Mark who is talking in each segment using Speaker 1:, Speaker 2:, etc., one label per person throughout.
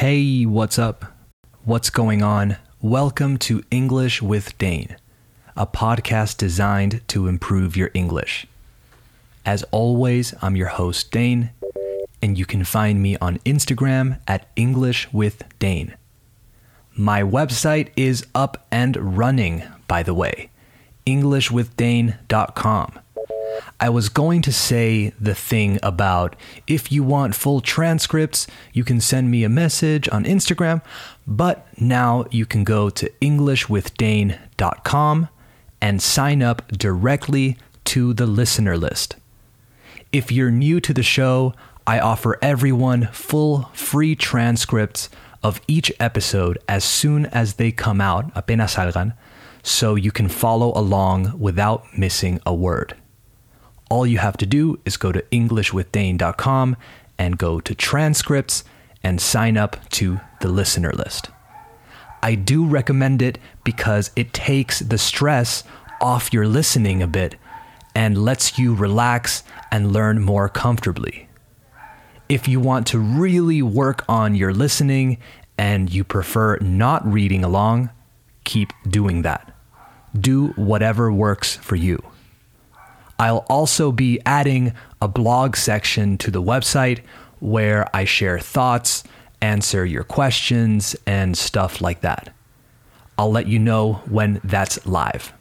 Speaker 1: Hey, what's up? What's going on? Welcome to English with Dane, a podcast designed to improve your English. As always, I'm your host, Dane, and you can find me on Instagram at English with Dane. My website is up and running, by the way, EnglishWithDane.com. I was going to say the thing about if you want full transcripts, you can send me a message on Instagram, but now you can go to EnglishWithDane.com and sign up directly to the listener list. If you're new to the show, I offer everyone full free transcripts of each episode as soon as they come out, apenas salgan, so you can follow along without missing a word. All you have to do is go to EnglishWithDane.com and go to transcripts and sign up to the listener list. I do recommend it because it takes the stress off your listening a bit and lets you relax and learn more comfortably. If you want to really work on your listening and you prefer not reading along, keep doing that. Do whatever works for you. I'll also be adding a blog section to the website where I share thoughts, answer your questions, and stuff like that. I'll let you know when that's live.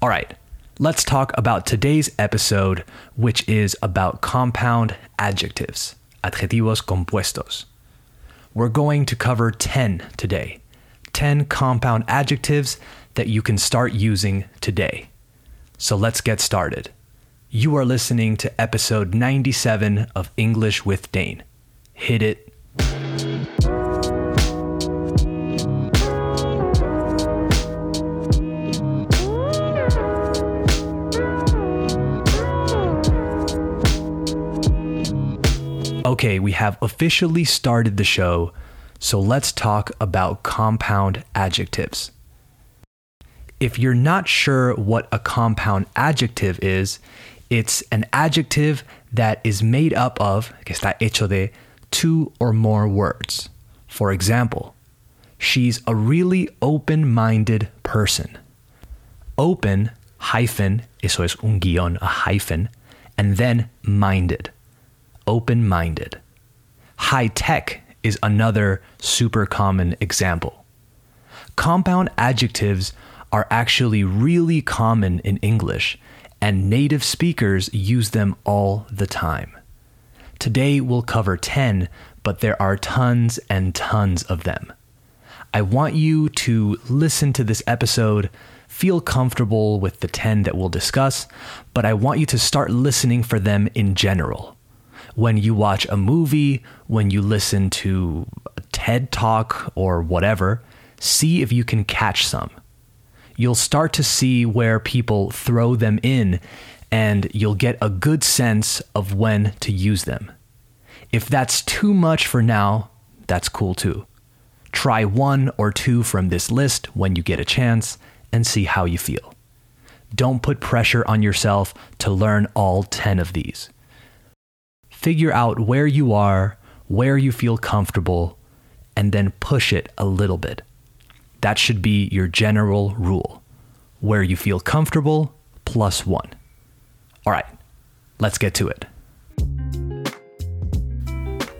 Speaker 1: All right, let's talk about today's episode, which is about compound adjectives, adjetivos compuestos. We're going to cover 10 today, 10 compound adjectives that you can start using today. So let's get started. You are listening to episode 97 of English with Dane. Hit it. Okay, we have officially started the show, so let's talk about compound adjectives. If you're not sure what a compound adjective is, it's an adjective that is made up of, que está hecho de, two or more words. For example, she's a really open minded person. Open, hyphen, eso es un guión, a hyphen, and then minded. Open minded. High tech is another super common example. Compound adjectives are actually really common in English, and native speakers use them all the time. Today we'll cover 10, but there are tons and tons of them. I want you to listen to this episode, feel comfortable with the 10 that we'll discuss, but I want you to start listening for them in general. When you watch a movie, when you listen to a TED talk or whatever, see if you can catch some. You'll start to see where people throw them in, and you'll get a good sense of when to use them. If that's too much for now, that's cool too. Try one or two from this list when you get a chance and see how you feel. Don't put pressure on yourself to learn all 10 of these. Figure out where you are, where you feel comfortable, and then push it a little bit. That should be your general rule. Where you feel comfortable, plus one. All right, let's get to it.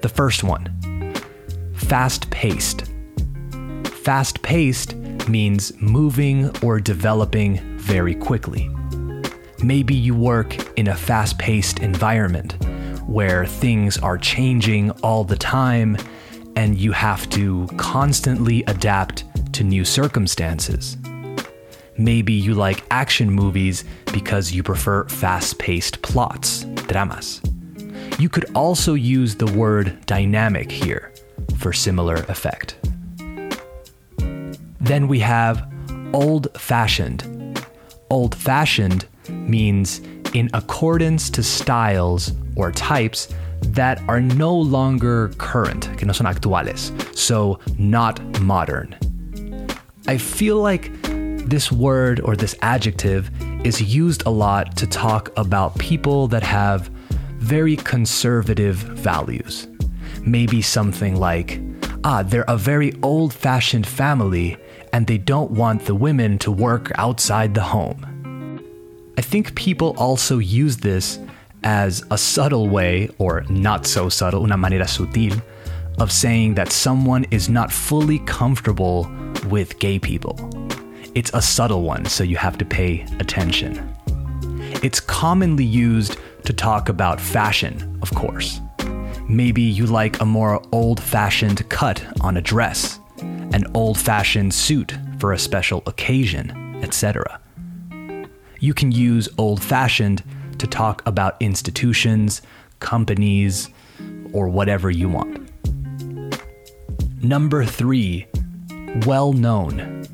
Speaker 1: The first one fast paced. Fast paced means moving or developing very quickly. Maybe you work in a fast paced environment where things are changing all the time and you have to constantly adapt to new circumstances. Maybe you like action movies because you prefer fast paced plots, dramas. You could also use the word dynamic here for similar effect. Then we have old fashioned. Old fashioned means in accordance to styles or types that are no longer current, que no son actuales, so not modern. I feel like this word or this adjective is used a lot to talk about people that have very conservative values. Maybe something like, ah, they're a very old fashioned family and they don't want the women to work outside the home. I think people also use this as a subtle way, or not so subtle, una manera sutil, of saying that someone is not fully comfortable with gay people. It's a subtle one, so you have to pay attention. It's commonly used to talk about fashion, of course. Maybe you like a more old fashioned cut on a dress, an old fashioned suit for a special occasion, etc. You can use old fashioned to talk about institutions, companies, or whatever you want. Number three, well known.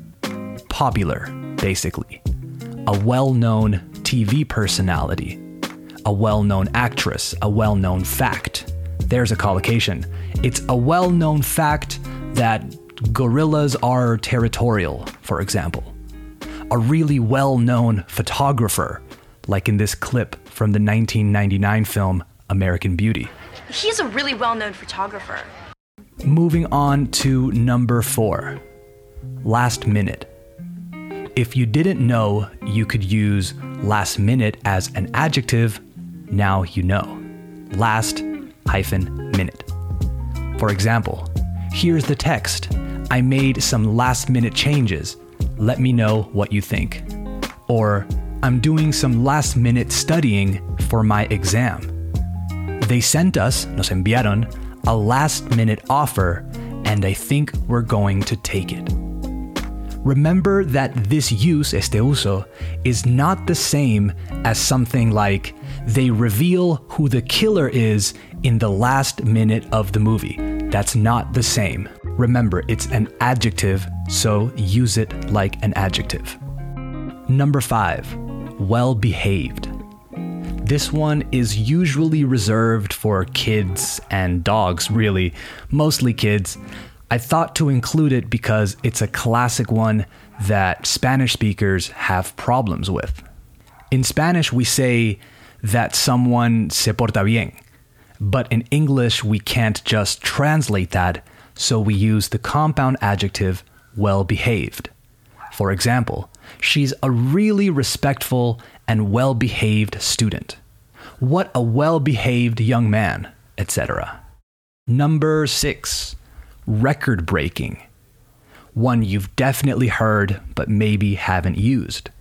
Speaker 1: Popular, basically. A well known TV personality. A well known actress. A well known fact. There's a collocation. It's a well known fact that gorillas are territorial, for example. A really well known photographer, like in this clip from the 1999 film American Beauty.
Speaker 2: He's a really well known photographer.
Speaker 1: Moving on to number four last minute. If you didn't know you could use last minute as an adjective, now you know. Last hyphen minute. For example, here's the text I made some last minute changes. Let me know what you think. Or, I'm doing some last minute studying for my exam. They sent us, nos enviaron, a last minute offer, and I think we're going to take it. Remember that this use, este uso, is not the same as something like they reveal who the killer is in the last minute of the movie. That's not the same. Remember, it's an adjective, so use it like an adjective. Number five, well behaved. This one is usually reserved for kids and dogs, really, mostly kids. I thought to include it because it's a classic one that Spanish speakers have problems with. In Spanish, we say that someone se porta bien, but in English, we can't just translate that, so we use the compound adjective well behaved. For example, she's a really respectful and well behaved student. What a well behaved young man, etc. Number six, record breaking. One you've definitely heard, but maybe haven't used.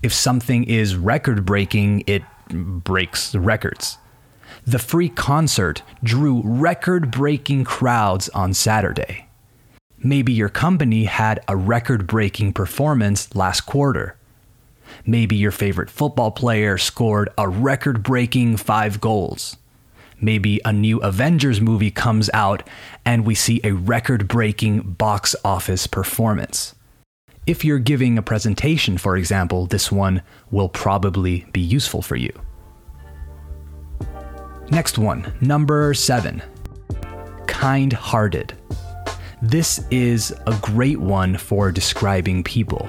Speaker 1: If something is record breaking, it breaks records. The free concert drew record breaking crowds on Saturday. Maybe your company had a record breaking performance last quarter. Maybe your favorite football player scored a record breaking five goals. Maybe a new Avengers movie comes out and we see a record breaking box office performance. If you're giving a presentation, for example, this one will probably be useful for you. Next one, number seven kind hearted. This is a great one for describing people.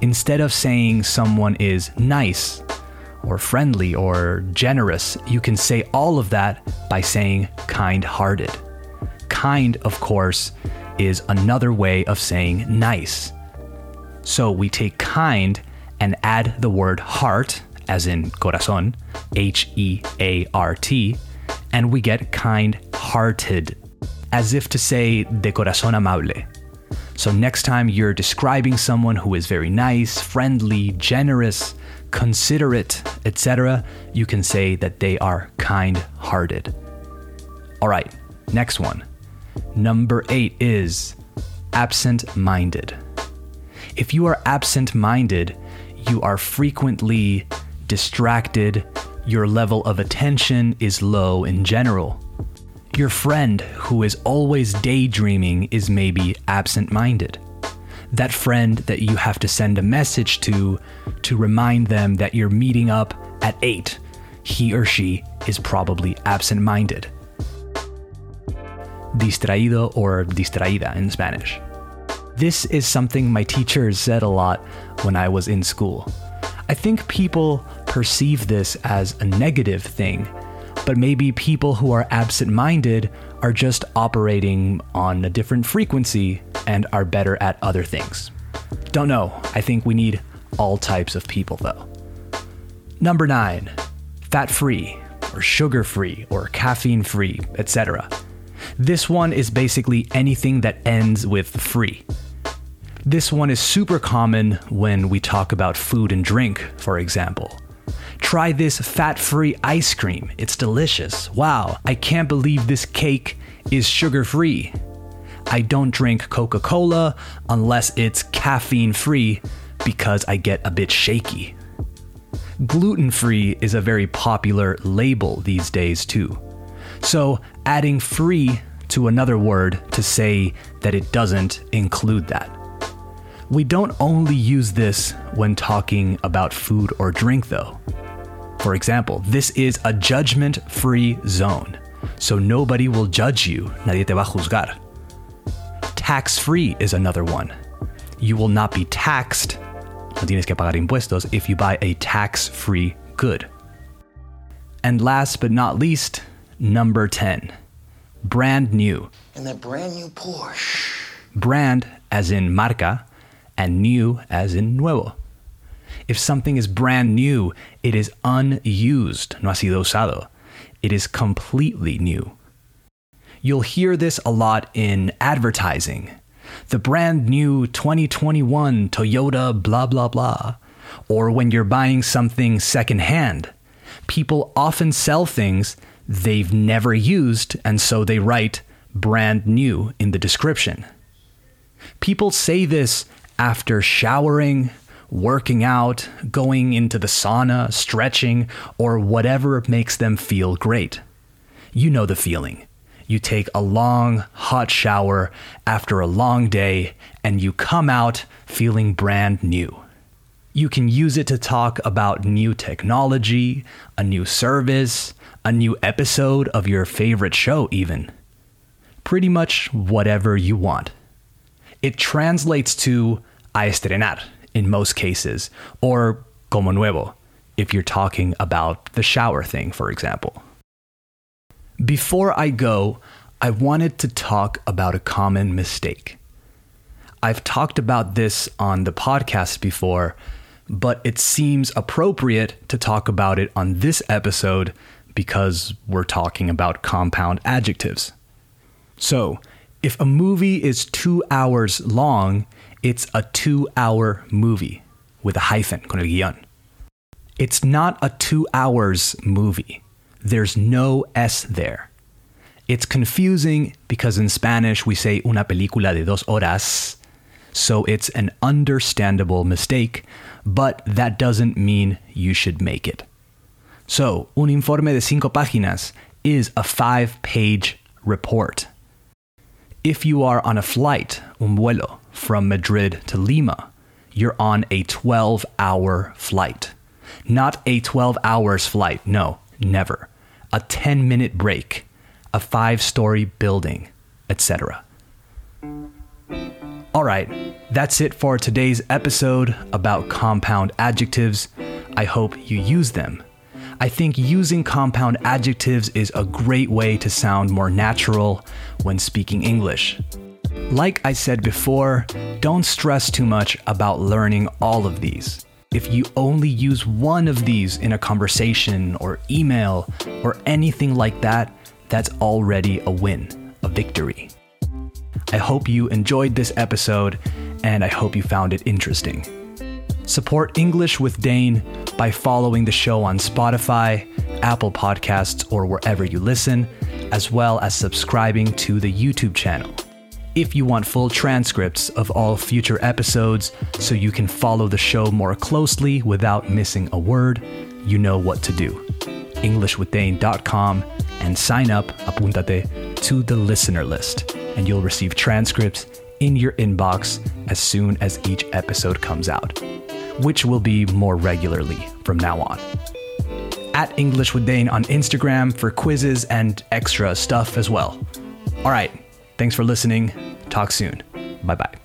Speaker 1: Instead of saying someone is nice, or friendly, or generous, you can say all of that by saying kind hearted. Kind, of course, is another way of saying nice. So we take kind and add the word heart, as in corazón, H E A R T, and we get kind hearted, as if to say de corazón amable. So next time you're describing someone who is very nice, friendly, generous, considerate, etc., you can say that they are kind hearted. All right, next one. Number eight is absent minded. If you are absent minded, you are frequently distracted, your level of attention is low in general. Your friend who is always daydreaming is maybe absent minded. That friend that you have to send a message to to remind them that you're meeting up at 8, he or she is probably absent minded. Distraído or distraída in Spanish. This is something my teachers said a lot when I was in school. I think people perceive this as a negative thing, but maybe people who are absent minded are just operating on a different frequency and are better at other things. Don't know. I think we need all types of people, though. Number nine, fat free, or sugar free, or caffeine free, etc. This one is basically anything that ends with free. This one is super common when we talk about food and drink, for example. Try this fat free ice cream. It's delicious. Wow, I can't believe this cake is sugar free. I don't drink Coca Cola unless it's caffeine free because I get a bit shaky. Gluten free is a very popular label these days, too. So, adding free to another word to say that it doesn't include that. We don't only use this when talking about food or drink, though. For example, this is a judgment free zone, so nobody will judge you, nadie te va a juzgar. Tax free is another one. You will not be taxed, no tienes que pagar impuestos, if you buy a tax free good. And last but not least, number 10 brand new.
Speaker 3: In that brand new Porsche.
Speaker 1: Brand as in marca, and new as in nuevo. If something is brand new, it is unused, no ha sido usado. It is completely new. You'll hear this a lot in advertising. The brand new 2021 Toyota blah blah blah. Or when you're buying something secondhand. People often sell things they've never used, and so they write brand new in the description. People say this after showering, working out, going into the sauna, stretching, or whatever makes them feel great. You know the feeling. You take a long, hot shower after a long day, and you come out feeling brand new. You can use it to talk about new technology, a new service, a new episode of your favorite show, even. Pretty much whatever you want. It translates to a estrenar in most cases, or como nuevo if you're talking about the shower thing, for example. Before I go, I wanted to talk about a common mistake. I've talked about this on the podcast before, but it seems appropriate to talk about it on this episode because we're talking about compound adjectives. So, if a movie is two hours long, it's a two hour movie with a hyphen, con el guión. It's not a two hours movie. There's no S there. It's confusing because in Spanish we say una película de dos horas, so it's an understandable mistake, but that doesn't mean you should make it. So, un informe de cinco páginas is a five page report. If you are on a flight, un vuelo, from Madrid to Lima, you're on a 12 hour flight. Not a 12 hours flight, no, never. A 10 minute break, a five story building, etc. All right, that's it for today's episode about compound adjectives. I hope you use them. I think using compound adjectives is a great way to sound more natural when speaking English. Like I said before, don't stress too much about learning all of these. If you only use one of these in a conversation or email or anything like that, that's already a win, a victory. I hope you enjoyed this episode and I hope you found it interesting. Support English with Dane by following the show on Spotify, Apple Podcasts, or wherever you listen, as well as subscribing to the YouTube channel. If you want full transcripts of all future episodes so you can follow the show more closely without missing a word, you know what to do. EnglishWithDane.com and sign up, apuntate, to the listener list, and you'll receive transcripts in your inbox as soon as each episode comes out, which will be more regularly from now on. At English with Dane on Instagram for quizzes and extra stuff as well. All right, thanks for listening. Talk soon. Bye bye.